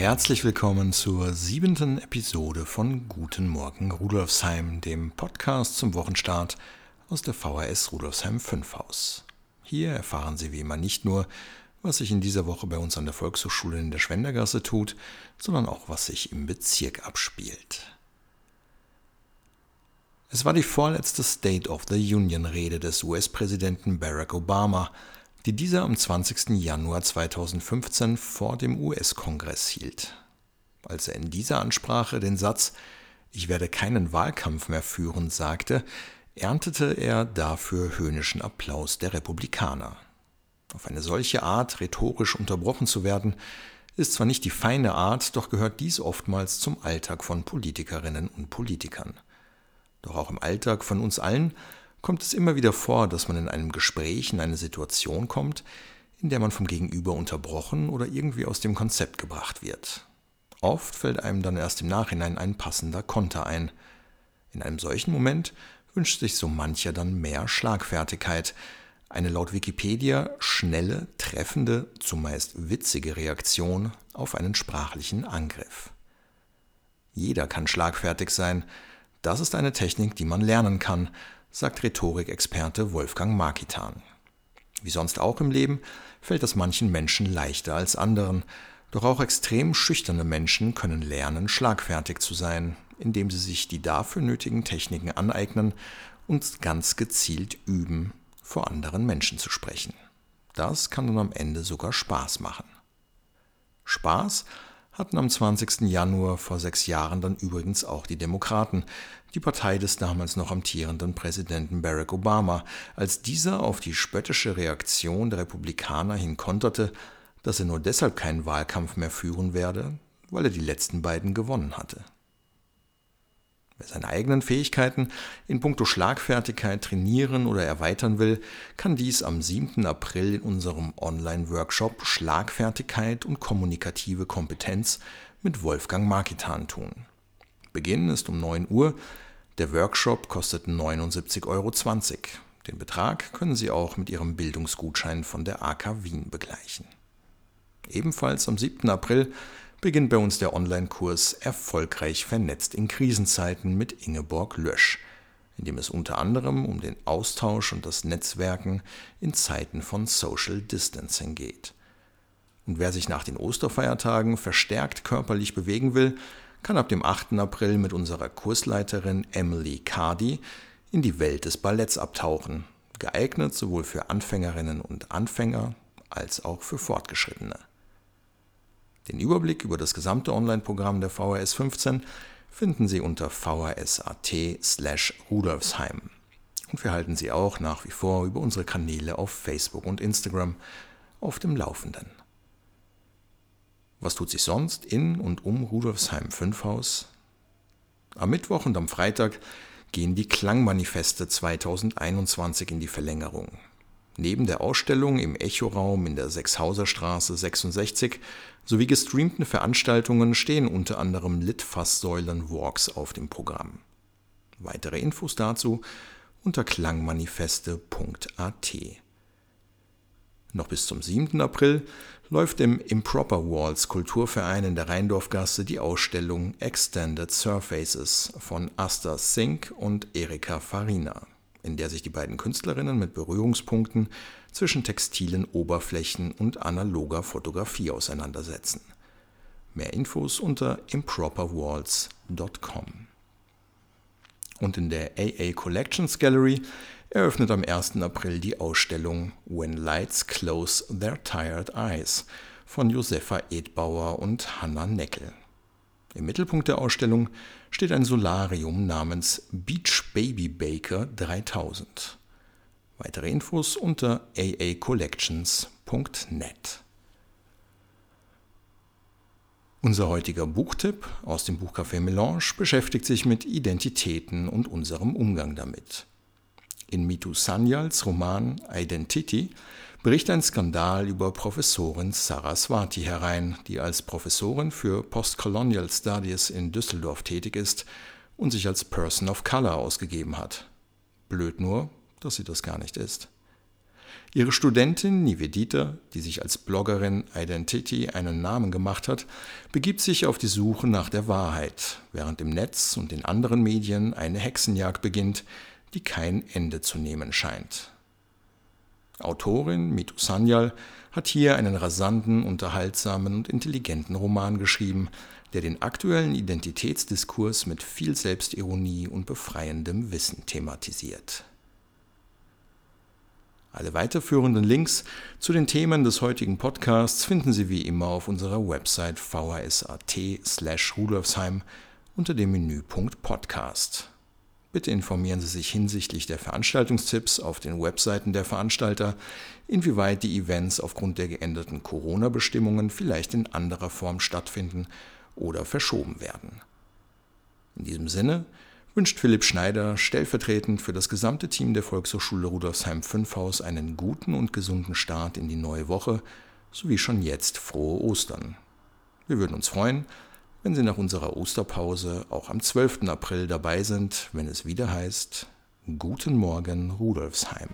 Herzlich willkommen zur siebenten Episode von Guten Morgen Rudolfsheim, dem Podcast zum Wochenstart aus der VHS Rudolfsheim 5 Haus. Hier erfahren Sie wie immer nicht nur, was sich in dieser Woche bei uns an der Volkshochschule in der Schwendergasse tut, sondern auch, was sich im Bezirk abspielt. Es war die vorletzte State of the Union Rede des US-Präsidenten Barack Obama, die dieser am 20. Januar 2015 vor dem US-Kongress hielt. Als er in dieser Ansprache den Satz Ich werde keinen Wahlkampf mehr führen sagte, erntete er dafür höhnischen Applaus der Republikaner. Auf eine solche Art rhetorisch unterbrochen zu werden, ist zwar nicht die feine Art, doch gehört dies oftmals zum Alltag von Politikerinnen und Politikern. Doch auch im Alltag von uns allen kommt es immer wieder vor, dass man in einem Gespräch in eine Situation kommt, in der man vom Gegenüber unterbrochen oder irgendwie aus dem Konzept gebracht wird. Oft fällt einem dann erst im Nachhinein ein passender Konter ein. In einem solchen Moment wünscht sich so mancher dann mehr Schlagfertigkeit, eine laut Wikipedia schnelle, treffende, zumeist witzige Reaktion auf einen sprachlichen Angriff. Jeder kann schlagfertig sein, das ist eine Technik, die man lernen kann, sagt Rhetorikexperte Wolfgang Markitan. Wie sonst auch im Leben fällt das manchen Menschen leichter als anderen, doch auch extrem schüchterne Menschen können lernen, schlagfertig zu sein, indem sie sich die dafür nötigen Techniken aneignen und ganz gezielt üben, vor anderen Menschen zu sprechen. Das kann dann am Ende sogar Spaß machen. Spaß hatten am 20. Januar vor sechs Jahren dann übrigens auch die Demokraten, die Partei des damals noch amtierenden Präsidenten Barack Obama, als dieser auf die spöttische Reaktion der Republikaner hin konterte, dass er nur deshalb keinen Wahlkampf mehr führen werde, weil er die letzten beiden gewonnen hatte. Wer seine eigenen Fähigkeiten in puncto Schlagfertigkeit trainieren oder erweitern will, kann dies am 7. April in unserem Online-Workshop Schlagfertigkeit und kommunikative Kompetenz mit Wolfgang Markitan tun. Beginn ist um 9 Uhr. Der Workshop kostet 79,20 Euro. Den Betrag können Sie auch mit Ihrem Bildungsgutschein von der AK Wien begleichen. Ebenfalls am 7. April beginnt bei uns der Online-Kurs Erfolgreich vernetzt in Krisenzeiten mit Ingeborg Lösch, in dem es unter anderem um den Austausch und das Netzwerken in Zeiten von Social Distancing geht. Und wer sich nach den Osterfeiertagen verstärkt körperlich bewegen will, kann ab dem 8. April mit unserer Kursleiterin Emily Cardi in die Welt des Balletts abtauchen, geeignet sowohl für Anfängerinnen und Anfänger als auch für Fortgeschrittene. Den Überblick über das gesamte Online-Programm der VHS 15 finden Sie unter vhs.at slash rudolfsheim. Und wir halten Sie auch nach wie vor über unsere Kanäle auf Facebook und Instagram auf dem Laufenden. Was tut sich sonst in und um Rudolfsheim 5 Haus? Am Mittwoch und am Freitag gehen die Klangmanifeste 2021 in die Verlängerung. Neben der Ausstellung im Echoraum in der Sechshauser Straße 66 sowie gestreamten Veranstaltungen stehen unter anderem Litfaßsäulen-Walks auf dem Programm. Weitere Infos dazu unter klangmanifeste.at. Noch bis zum 7. April läuft im Improper Walls Kulturverein in der Rheindorfgasse die Ausstellung Extended Surfaces von Asta Sink und Erika Farina in der sich die beiden Künstlerinnen mit Berührungspunkten zwischen textilen Oberflächen und analoger Fotografie auseinandersetzen. Mehr Infos unter improperwalls.com. Und in der AA Collections Gallery eröffnet am 1. April die Ausstellung When Lights Close Their Tired Eyes von Josefa Edbauer und Hanna Neckel. Im Mittelpunkt der Ausstellung steht ein Solarium namens Beach Baby Baker 3000. Weitere Infos unter aacollections.net. Unser heutiger Buchtipp aus dem Buchcafé Melange beschäftigt sich mit Identitäten und unserem Umgang damit. In Mitu Sanyals Roman Identity bricht ein Skandal über Professorin Saraswati herein, die als Professorin für Postcolonial Studies in Düsseldorf tätig ist und sich als Person of Color ausgegeben hat. Blöd nur, dass sie das gar nicht ist. Ihre Studentin Nivedita, die sich als Bloggerin Identity einen Namen gemacht hat, begibt sich auf die Suche nach der Wahrheit, während im Netz und in anderen Medien eine Hexenjagd beginnt, die kein Ende zu nehmen scheint. Autorin Mitu Sanyal hat hier einen rasanten, unterhaltsamen und intelligenten Roman geschrieben, der den aktuellen Identitätsdiskurs mit viel Selbstironie und befreiendem Wissen thematisiert. Alle weiterführenden Links zu den Themen des heutigen Podcasts finden Sie wie immer auf unserer Website vhs.at slash rudolfsheim unter dem Menüpunkt Podcast. Bitte informieren Sie sich hinsichtlich der Veranstaltungstipps auf den Webseiten der Veranstalter, inwieweit die Events aufgrund der geänderten Corona-Bestimmungen vielleicht in anderer Form stattfinden oder verschoben werden. In diesem Sinne wünscht Philipp Schneider stellvertretend für das gesamte Team der Volkshochschule Rudolfsheim 5 Haus einen guten und gesunden Start in die neue Woche sowie schon jetzt frohe Ostern. Wir würden uns freuen, wenn Sie nach unserer Osterpause auch am 12. April dabei sind, wenn es wieder heißt Guten Morgen Rudolfsheim.